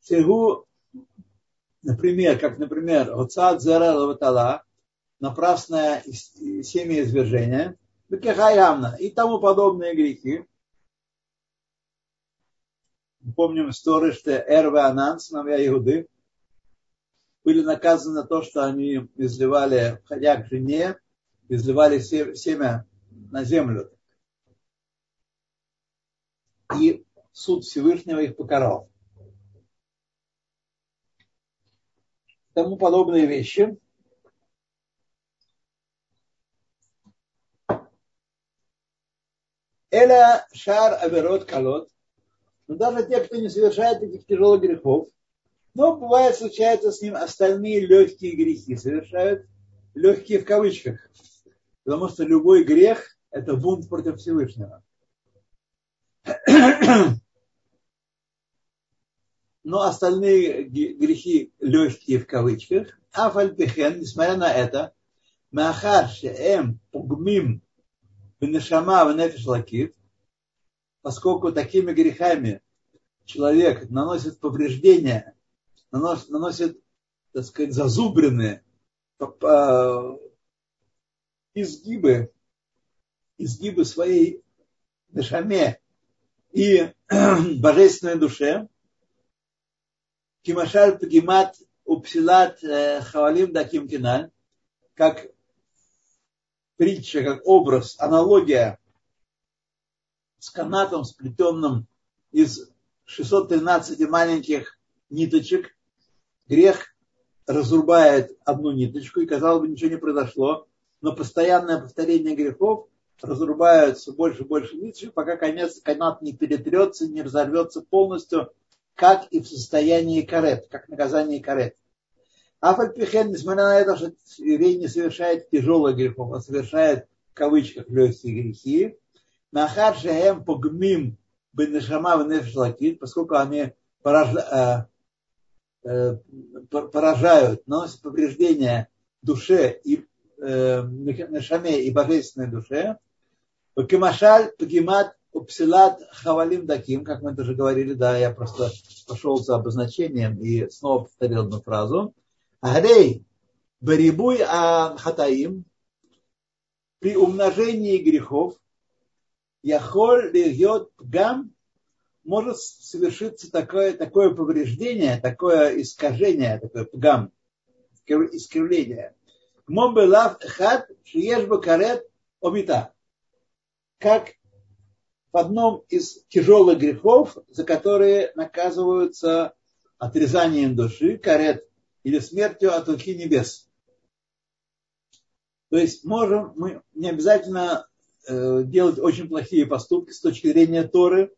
Сегу, например, как, например, Оцад Зера Лаватала, напрасное семя извержения, и тому подобные грехи. Помним историю, что Эрве Анан, сыновья Иуды, были наказаны за то, что они изливали, входя к жене, изливали семя на землю. И суд Всевышнего их покарал. Тому подобные вещи. Эля шар аверот колот. Но даже те, кто не совершает таких тяжелых грехов, но бывает, случается с ним остальные легкие грехи. Совершают легкие в кавычках. Потому что любой грех – это бунт против Всевышнего. Но остальные грехи легкие в кавычках. Афальпихен, несмотря на это, Махар Шеем Пугмим Бенешама Венефиш Лакит, поскольку такими грехами человек наносит повреждения наносит, наносит так сказать, зазубренные изгибы, изгибы своей дешаме и божественной душе. Кимашаль Пагимат Упсилат э, Хавалим Даким Киналь, как притча, как образ, аналогия с канатом, сплетенным из 613 маленьких ниточек, грех разрубает одну ниточку, и, казалось бы, ничего не произошло, но постоянное повторение грехов разрубает все больше и больше ниточек, пока конец, канат не перетрется, не разорвется полностью, как и в состоянии карет, как наказание карет. Афальпихен, несмотря на это, что еврей не совершает тяжелых грехов, он совершает в кавычках легкие грехи, Нахар шеем погмим бенешама в поскольку они порождают, э, поражают, наносят повреждения душе и э, нашаме и божественной душе. Кемашаль, Пагимат, Упсилат, Хавалим Даким, как мы тоже говорили, да, я просто пошел за обозначением и снова повторил одну фразу. Агрей, Барибуй Хатаим, при умножении грехов, Яхоль льет гам может совершиться такое, такое повреждение, такое искажение, такое пгам, искривление. Момбелав хат шиешба карет обита. Как в одном из тяжелых грехов, за которые наказываются отрезанием души, карет, или смертью от руки небес. То есть можем мы не обязательно э, делать очень плохие поступки с точки зрения Торы,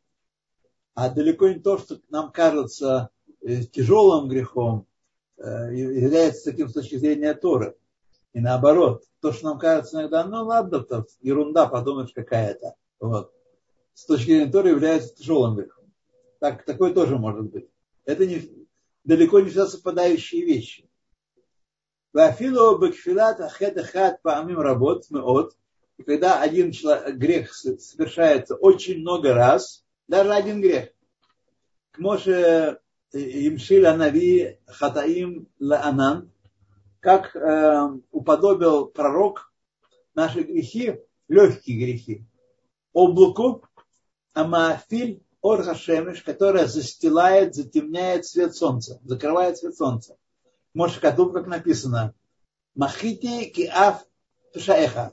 а далеко не то, что нам кажется э, тяжелым грехом, э, является таким с точки зрения Торы. И наоборот, то, что нам кажется иногда, ну ладно, то ерунда, подумаешь, какая-то. Вот. С точки зрения Торы является тяжелым грехом. Так, такое тоже может быть. Это не, далеко не всегда совпадающие вещи. Вафилу бакфилат ахат паамим работ мы от. И когда один человек, грех совершается очень много раз, даже один грех. К Моше Имшил Анави Хатаим Лаанан, как э, уподобил пророк наши грехи, легкие грехи, облаку Амафиль Орхашемиш, которая застилает, затемняет свет солнца, закрывает свет солнца. Может, Катуб, как написано, Махити киаф пшаэха.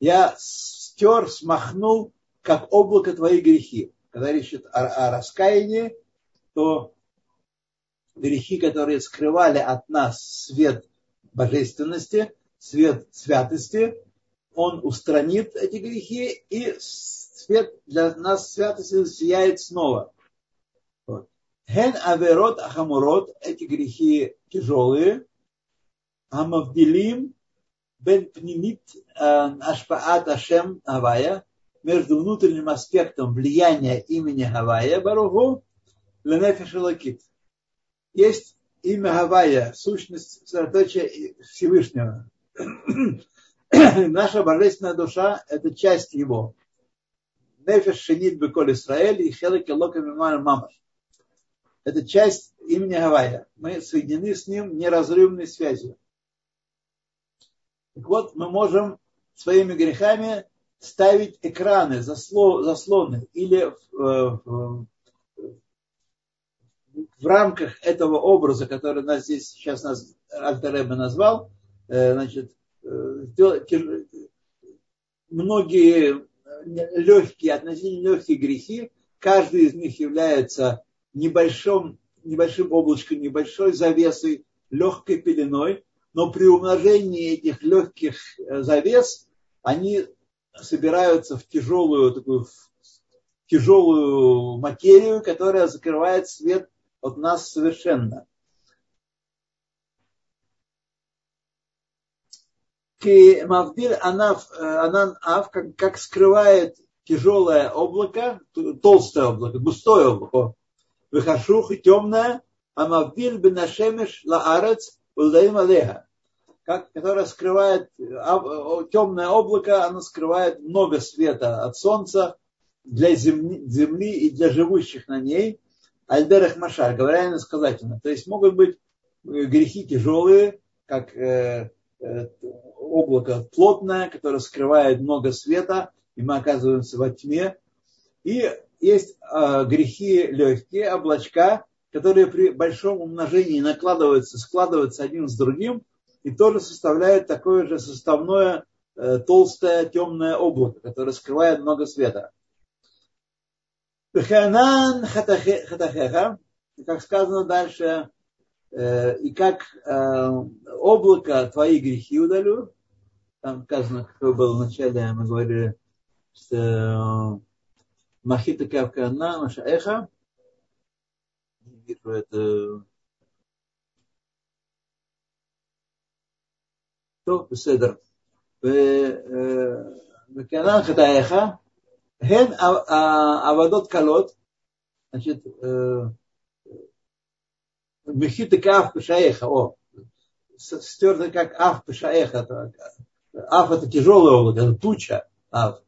Я стер, смахнул, как облако твои грехи. Когда речь идет о, о раскаянии, то грехи, которые скрывали от нас свет божественности, свет святости, он устранит эти грехи, и свет для нас святости сияет снова. Хен аверот ахамурот, эти грехи тяжелые, амавдилим бен пнимит э, ашпаат ашем авая, между внутренним аспектом влияния имени Гавая Баруху Ленефиш Лакит. Есть имя Гавая, сущность сосредоточия Всевышнего. Наша божественная душа – это часть его. Нефиш Шенит Беколь Исраэль и Хелек Элока Мамаш. Это часть имени Гавая. Мы соединены с ним неразрывной связью. Так вот, мы можем своими грехами ставить экраны, заслоны или в, в, рамках этого образа, который нас здесь сейчас нас Альтереба назвал, э, значит, э, многие легкие, относительно легкие грехи, каждый из них является небольшим, небольшим облачком, небольшой завесой, легкой пеленой, но при умножении этих легких э, завес они собираются в тяжелую такую в тяжелую материю, которая закрывает свет от нас совершенно. Мавдиль Анаф, Анан Аф, как, как скрывает тяжелое облако, толстое облако, густое облако, выхашух и темное, а Мавдиль Бенашемеш Лаарец Улдаим Алеха как, которая скрывает темное облако, оно скрывает много света от солнца для земли, земли и для живущих на ней. Альдерах Машар, говоря иносказательно. То есть могут быть э, грехи тяжелые, как э, э, облако плотное, которое скрывает много света, и мы оказываемся во тьме. И есть э, грехи легкие, облачка, которые при большом умножении накладываются, складываются один с другим, и тоже составляет такое же составное э, толстое темное облако, которое скрывает много света. Как сказано дальше, э, и как э, облако твои грехи удалю. Там сказано, как было в начале, мы говорили, что Махита Кавкана Машаэха. Не вижу это טוב, בסדר. וכנ"ל חטאיך, הן עבודות קלות, значит, Мехиты кав пешаеха. О, стерто как ав пешаеха. Аф это тяжелое облако, это туча. Аф.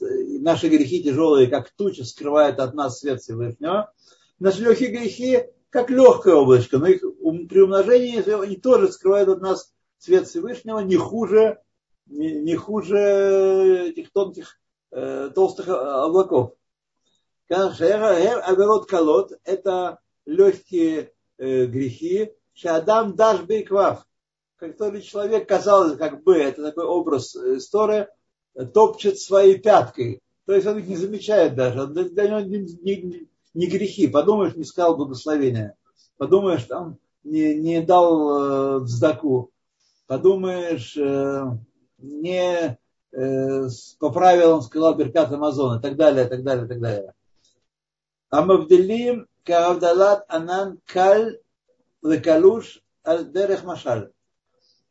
Наши грехи тяжелые, как туча, скрывают от нас свет Всевышнего. Наши легкие грехи, как легкое облачко, но их при умножении они тоже скрывают от нас свет Всевышнего не хуже, не, не хуже этих тонких, э, толстых облаков. Аверот колод – это легкие э, грехи, Шадам даш бейквав, который человек, казалось, как бы, это такой образ истории, топчет своей пяткой. То есть он их не замечает даже. Для него не, не, не грехи. Подумаешь, не сказал благословения. Подумаешь, там не, не дал э, вздаку. Подумаешь, э, не э, по правилам сказал Беркат Амазон и так далее, и так далее, и так далее. Амавделим кавдалат анан каль лекалуш аль дерех машаль.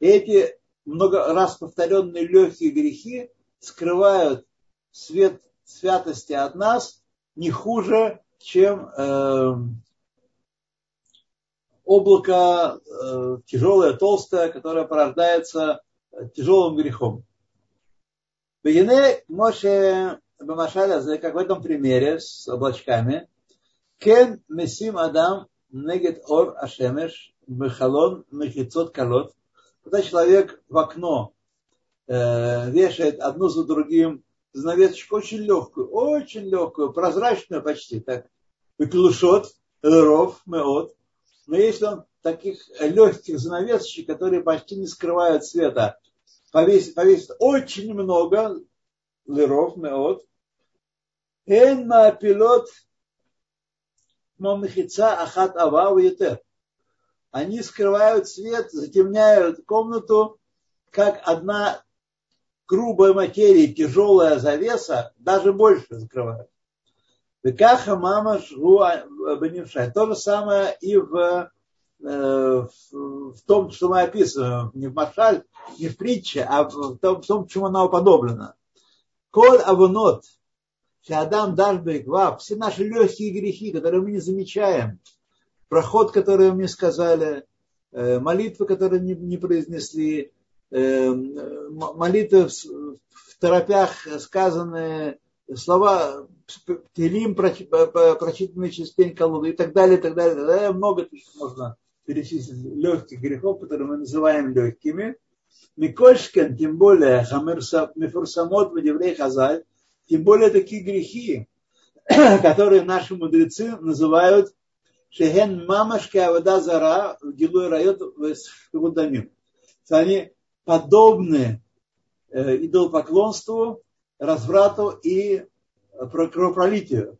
Эти много раз повторенные легкие грехи скрывают свет святости от нас не хуже, чем э, облако э, тяжелое, толстое, которое порождается тяжелым грехом. Бегине Моше Бамашаля, как в этом примере с облачками, Кен Месим Адам Негет Ор Ашемеш Мехалон Мехицот Калот, когда человек в окно э, вешает одну за другим занавесочку очень легкую, очень легкую, прозрачную почти, так, выклушот, ров, меот. Но если он таких легких занавесочек, которые почти не скрывают света, повесит, повесит очень много, лыров, меот, эн пилот мамихица ахат ава Они скрывают свет, затемняют комнату, как одна грубая материя, тяжелая завеса, даже больше закрывают. Векаха мама жгу беневшай. То же самое и в, в, том, что мы описываем, не в Машаль, не в притче, а в том, в том чему она уподоблена. Коль авунот, Адам Дашбек, все наши легкие грехи, которые мы не замечаем, проход, который мы не сказали, молитвы, которые не, не произнесли, молитвы в, в торопях сказанные, слова Телим, прочитанные через пень колоды и так далее, и так далее. И так далее. Много можно перечислить легких грехов, которые мы называем легкими. Микольшкен, тем более, Мефурсамот, Вадеврей Хазаль, тем более такие грехи, которые наши мудрецы называют Шехен мамашка вода зара гилуй райот в Они подобны э, идолопоклонству, разврату и кровопролитию.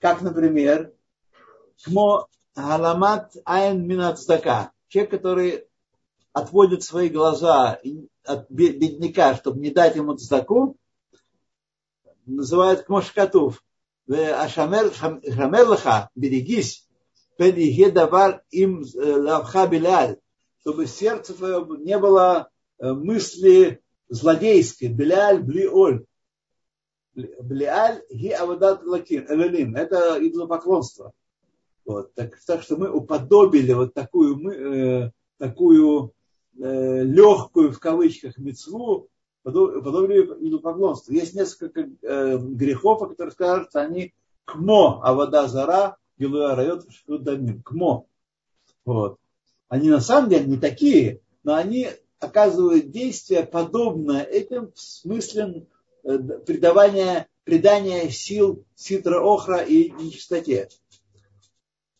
Как, например, Кмо Галамат Айн Минацдака. Человек, который отводит свои глаза от бедняка, чтобы не дать ему цдаку, называют кмошкатув. Ашамер лаха, берегись, давар им э, лавха беляль, чтобы сердце твое не было э, мысли злодейской, беляль, блиоль. Блиаль ги авадат лаким, это идолопоклонство. Вот, так, так что мы уподобили вот такую, мы, э, такую э, легкую в кавычках мецву подобие идолопоклонству. Есть несколько э, грехов, о которых скажут, они кмо, а вода зара, гилуя райот, дамим. Кмо. Вот. Они на самом деле не такие, но они оказывают действие подобное этим в смысле э, придавания, придания сил ситра охра и нечистоте.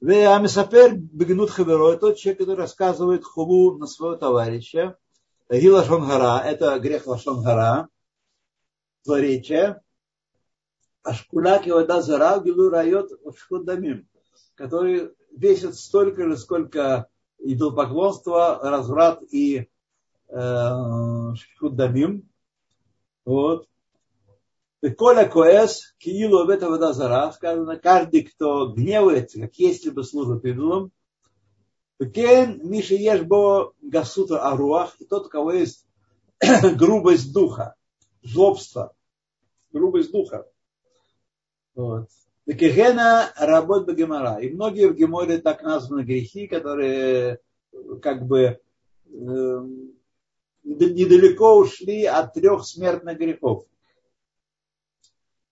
Амисапер бегнут хаверо, тот человек, который рассказывает хулу на своего товарища, Гила Шонгара, это грех Лашонгара, злоречие. Ашкулак и вода зара, гилу райот шхудамим, который весит столько же, сколько идолопоклонство, разврат и э, шхудамим. Вот. Коля Коэс, Киилу в это вода зара, сказано, каждый, кто гневается, как если бы служит идолам, Кен Миша Ешбо Гасута Аруах, и тот, у кого есть грубость духа, злобство, грубость духа. Вот. Векегена работ Гемора. И многие в Геморе так названы грехи, которые как бы э, недалеко ушли от трех смертных грехов.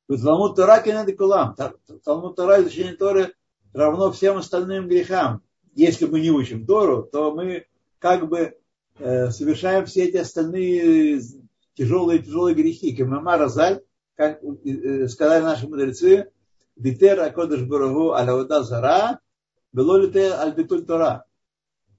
Талмуд Тора кулам. Талмуд Тора изучение Торы равно всем остальным грехам. Если мы не учим Тору, то мы как бы э, совершаем все эти остальные тяжелые-тяжелые грехи. Кемама Разаль, как э, сказали наши мудрецы, Битер Акодыш Барагу Алявада Зара, было ли ты Альбитуль Тора?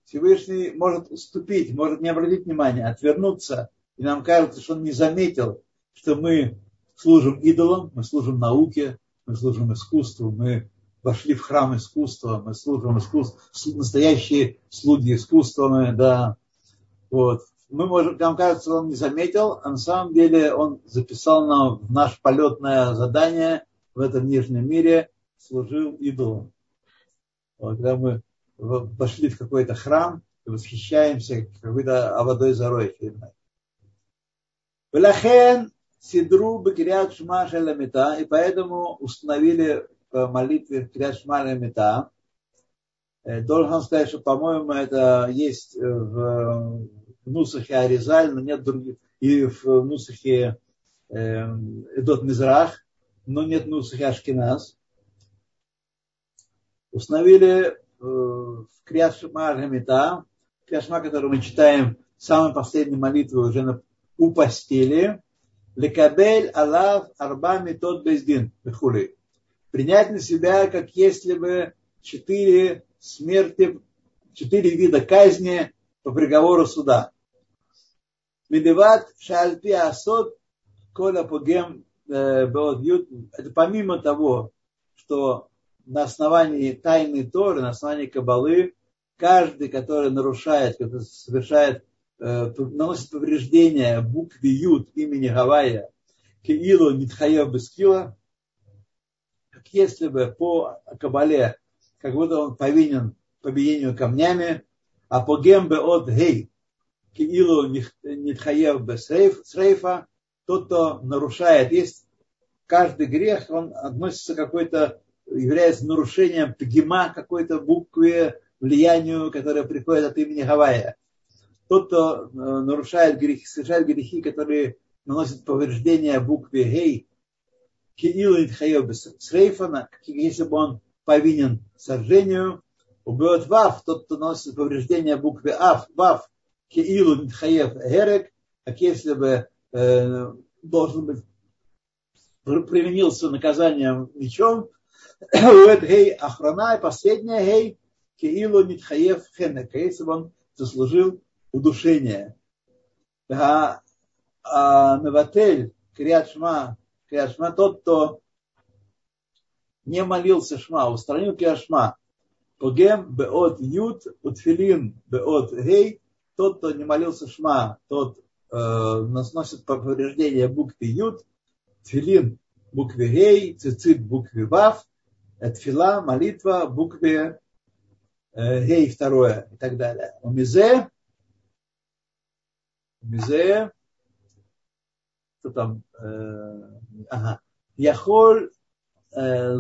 Всевышний может уступить, может не обратить внимания, отвернуться. И нам кажется, что он не заметил, что мы служим идолам, мы служим науке, мы служим искусству, мы вошли в храм искусства, мы служим искусству, настоящие слуги искусства, мы, да. Вот. Мы можем, нам кажется, он не заметил, а на самом деле он записал нам в наше полетное задание в этом нижнем мире, служил идолам. Вот, когда мы вошли в какой-то храм и восхищаемся какой-то водой зарой. Велахен Сидру Бекириат Шма Шаламита, и поэтому установили в молитве Кириат Шма Шаламита. Должен сказать, что, по-моему, это есть в Нусахе Аризаль, но нет других, и в Нусахе Эдот Мизрах, но нет Нусахе Ашкиназ. Установили в Криашма Гамита, Криашма, который мы читаем самой последней молитвы уже на, у постели, Лекабель Алав Арба Метод Бездин Бехули. Принять на себя, как если бы четыре смерти, четыре вида казни по приговору суда. Медеват Шальпи Асот Коля Погем Беод Это помимо того, что на основании тайны Торы, на основании Кабалы, каждый, который нарушает, который совершает, э, наносит повреждения букве Юд имени Гавайя, Киилу Нитхаев Бескила, как если бы по Кабале, как будто он повинен побиению камнями, а по Гембе от Гей, Киилу Нитхаев Бесрейфа, тот, кто нарушает, есть каждый грех, он относится какой-то является нарушением пгима какой-то буквы, влиянию, которое приходит от имени Гавайя. Тот, кто э, нарушает грехи, совершает грехи, которые наносят повреждения букве Гей, Киилу Срейфана, если бы он повинен сожжению, убьет Вав, тот, кто наносит повреждения букве Ав, Вав, Киилу Нитхаев Герек, как если бы э, должен быть применился наказанием мечом, Уэд гей охрана, и последняя гей, Киилу Нитхаев Хенек, если бы он заслужил удушение. А Криат Шма, Криат тот, кто не молился Шма, устранил Криат Шма, Погем беот ют, утфилин беот гей, тот, кто не молился Шма, тот э, наносит повреждение буквы ют, тфилин букве гей, цицит букве вав, Тфила, молитва, букве э, гей второе и так далее. У мизе, мизе, что там, э, ага, яхоль э,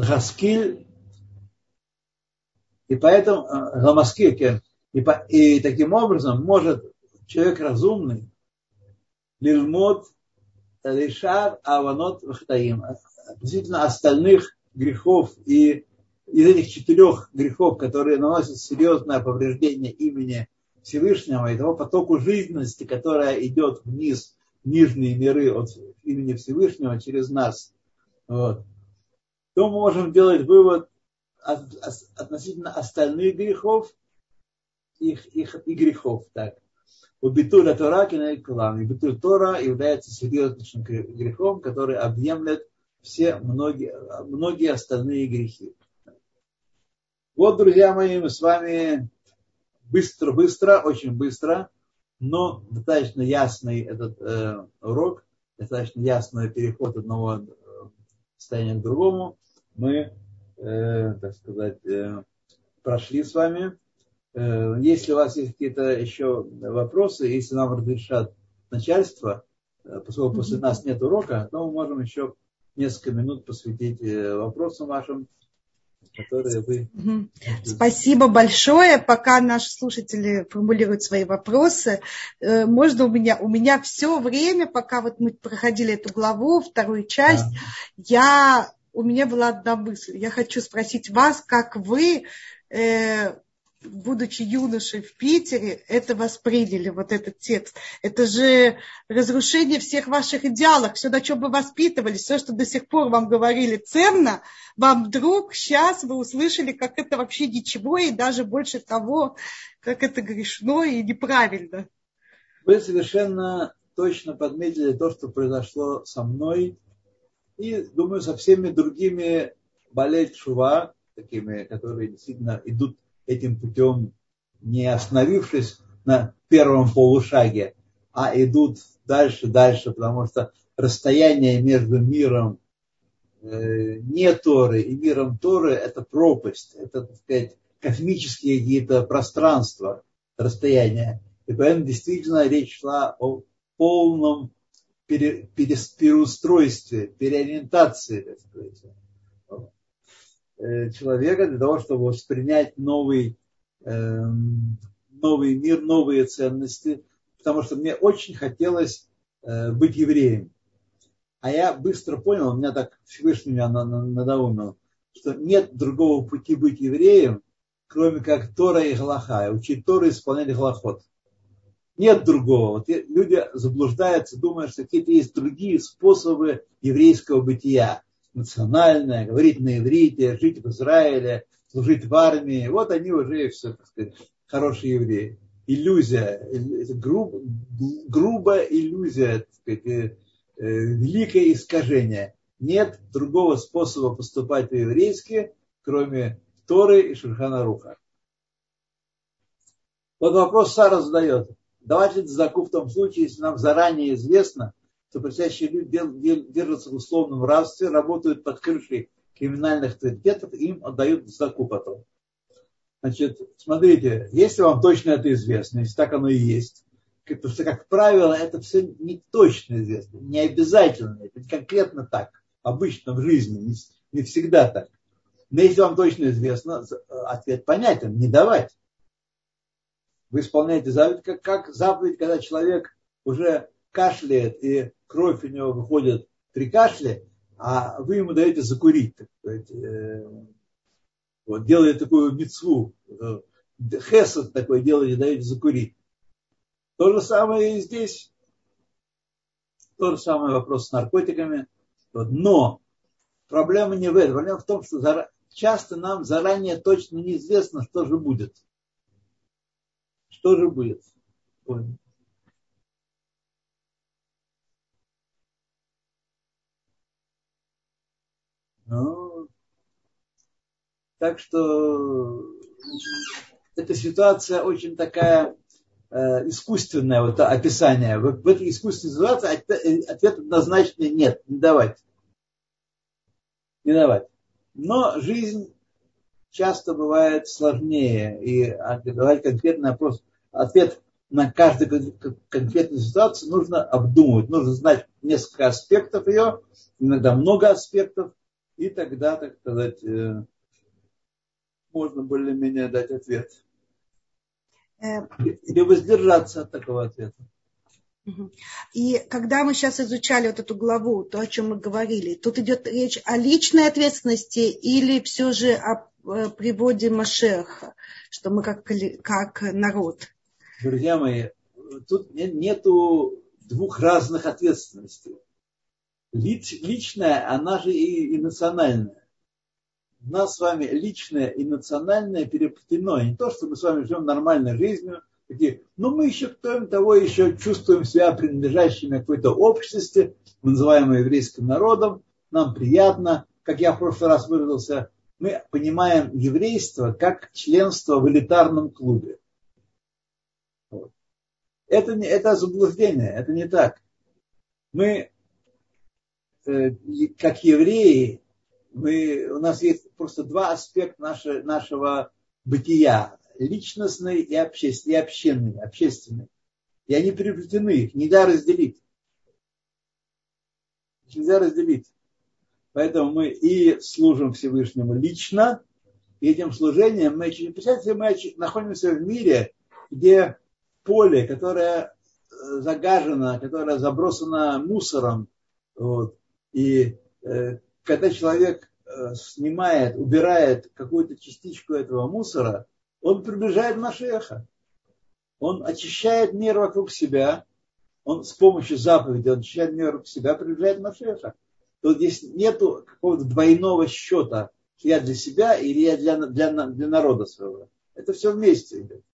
и поэтому, э, ламаскиль, и, по, и таким образом может человек разумный лильмот лишар аванот вахтаим. Относительно остальных грехов и из этих четырех грехов, которые наносят серьезное повреждение имени Всевышнего и того потоку жизненности, которая идет вниз, в нижние миры от имени Всевышнего через нас, вот, то мы можем делать вывод относительно остальных грехов их, их, и грехов. Так. У битуля Тора кинайкулам. И битуль Тора является серьезным грехом, который объемлет все многие, многие остальные грехи. Вот, друзья мои, мы с вами быстро-быстро, очень быстро, но достаточно ясный этот э, урок, достаточно ясный переход одного э, состояния к другому, мы, э, так сказать, э, прошли с вами. Э, если у вас есть какие-то еще вопросы, если нам разрешат начальство, э, поскольку после нас нет урока, то мы можем еще несколько минут посвятить э, вопросам вашим, которые вы... Спасибо большое. Пока наши слушатели формулируют свои вопросы, э, можно у меня, у меня все время, пока вот мы проходили эту главу, вторую часть, да. я, у меня была одна мысль. Я хочу спросить вас, как вы э, будучи юношей в Питере, это восприняли, вот этот текст. Это же разрушение всех ваших идеалов, все, на чем вы воспитывались, все, что до сих пор вам говорили ценно, вам вдруг сейчас вы услышали, как это вообще ничего, и даже больше того, как это грешно и неправильно. Вы совершенно точно подметили то, что произошло со мной, и, думаю, со всеми другими болеть шува, такими, которые действительно идут этим путем, не остановившись на первом полушаге, а идут дальше, дальше, потому что расстояние между миром э, не Торы и миром Торы – это пропасть, это, так сказать, космические какие-то пространства, расстояния. И поэтому действительно речь шла о полном пере, переустройстве, переориентации, так сказать, человека для того, чтобы воспринять новый, эм, новый мир, новые ценности, потому что мне очень хотелось э, быть евреем. А я быстро понял, у меня так Всевышний меня надоумил, что нет другого пути быть евреем, кроме как Тора и Галаха, учить Тору и исполнять Галахот. Нет другого. Вот люди заблуждаются, думая, что какие-то есть другие способы еврейского бытия национальное, говорить на иврите, жить в Израиле, служить в армии. Вот они уже все, так сказать, хорошие евреи. Иллюзия, груб, грубая иллюзия, так сказать, э, э, великое искажение. Нет другого способа поступать по-еврейски, кроме Торы и Шульхана Руха. Вот вопрос Сара задает. Давайте заку в том случае, если нам заранее известно, что просящие люди держатся в условном рабстве, работают под крышей криминальных авторитетов, им отдают заку. Значит, смотрите, если вам точно это известно, если так оно и есть, потому что, как правило, это все не точно известно, не обязательно, это конкретно так, обычно в жизни, не, не всегда так. Но если вам точно известно, ответ понятен, не давать. Вы исполняете заповедь, как, как заповедь, когда человек уже кашляет и кровь у него выходит при кашле, а вы ему даете закурить. Так сказать, э, вот, делает такую мецву, э, хесед такой делаете, даете закурить. То же самое и здесь. То же самое вопрос с наркотиками. Но проблема не в этом. Проблема в том, что часто нам заранее точно неизвестно, что же будет. Что же будет. Ну, так что эта ситуация очень такая э, искусственная, вот описание. В, в этой искусственной ситуации ответ однозначный нет, не давать. Не давать. Но жизнь часто бывает сложнее. И давать конкретный вопрос, ответ на каждую конкретную ситуацию нужно обдумывать. Нужно знать несколько аспектов ее, иногда много аспектов, и тогда, так сказать, э, можно более-менее дать ответ. Э, Или воздержаться от такого ответа. И когда мы сейчас изучали вот эту главу, то, о чем мы говорили, тут идет речь о личной ответственности или все же о э, приводе Машеха, что мы как, как народ? Друзья мои, тут нету двух разных ответственностей личная, она же и, и национальная. У нас с вами личное и национальное переплетено. Не то, что мы с вами живем нормальной жизнью, такие, но мы еще, кроме того, еще чувствуем себя принадлежащими какой-то обществе, мы называем еврейским народом, нам приятно, как я в прошлый раз выразился, мы понимаем еврейство как членство в элитарном клубе. Вот. Это, это заблуждение, это не так. Мы как евреи, мы, у нас есть просто два аспекта нашего, нашего бытия. Личностный и, общественный, и общественный, общественный. И они переплетены, их нельзя разделить. Их нельзя разделить. Поэтому мы и служим Всевышнему лично, и этим служением мы, представьте, мы находимся в мире, где поле, которое э, загажено, которое забросано мусором, вот, и э, когда человек э, снимает, убирает какую-то частичку этого мусора, он приближает Машеха. Он очищает мир вокруг себя, он с помощью заповеди он очищает мир вокруг себя, приближает Машеха. То здесь нет какого-то двойного счета, я для себя или я для, для, для народа своего. Это все вместе идет.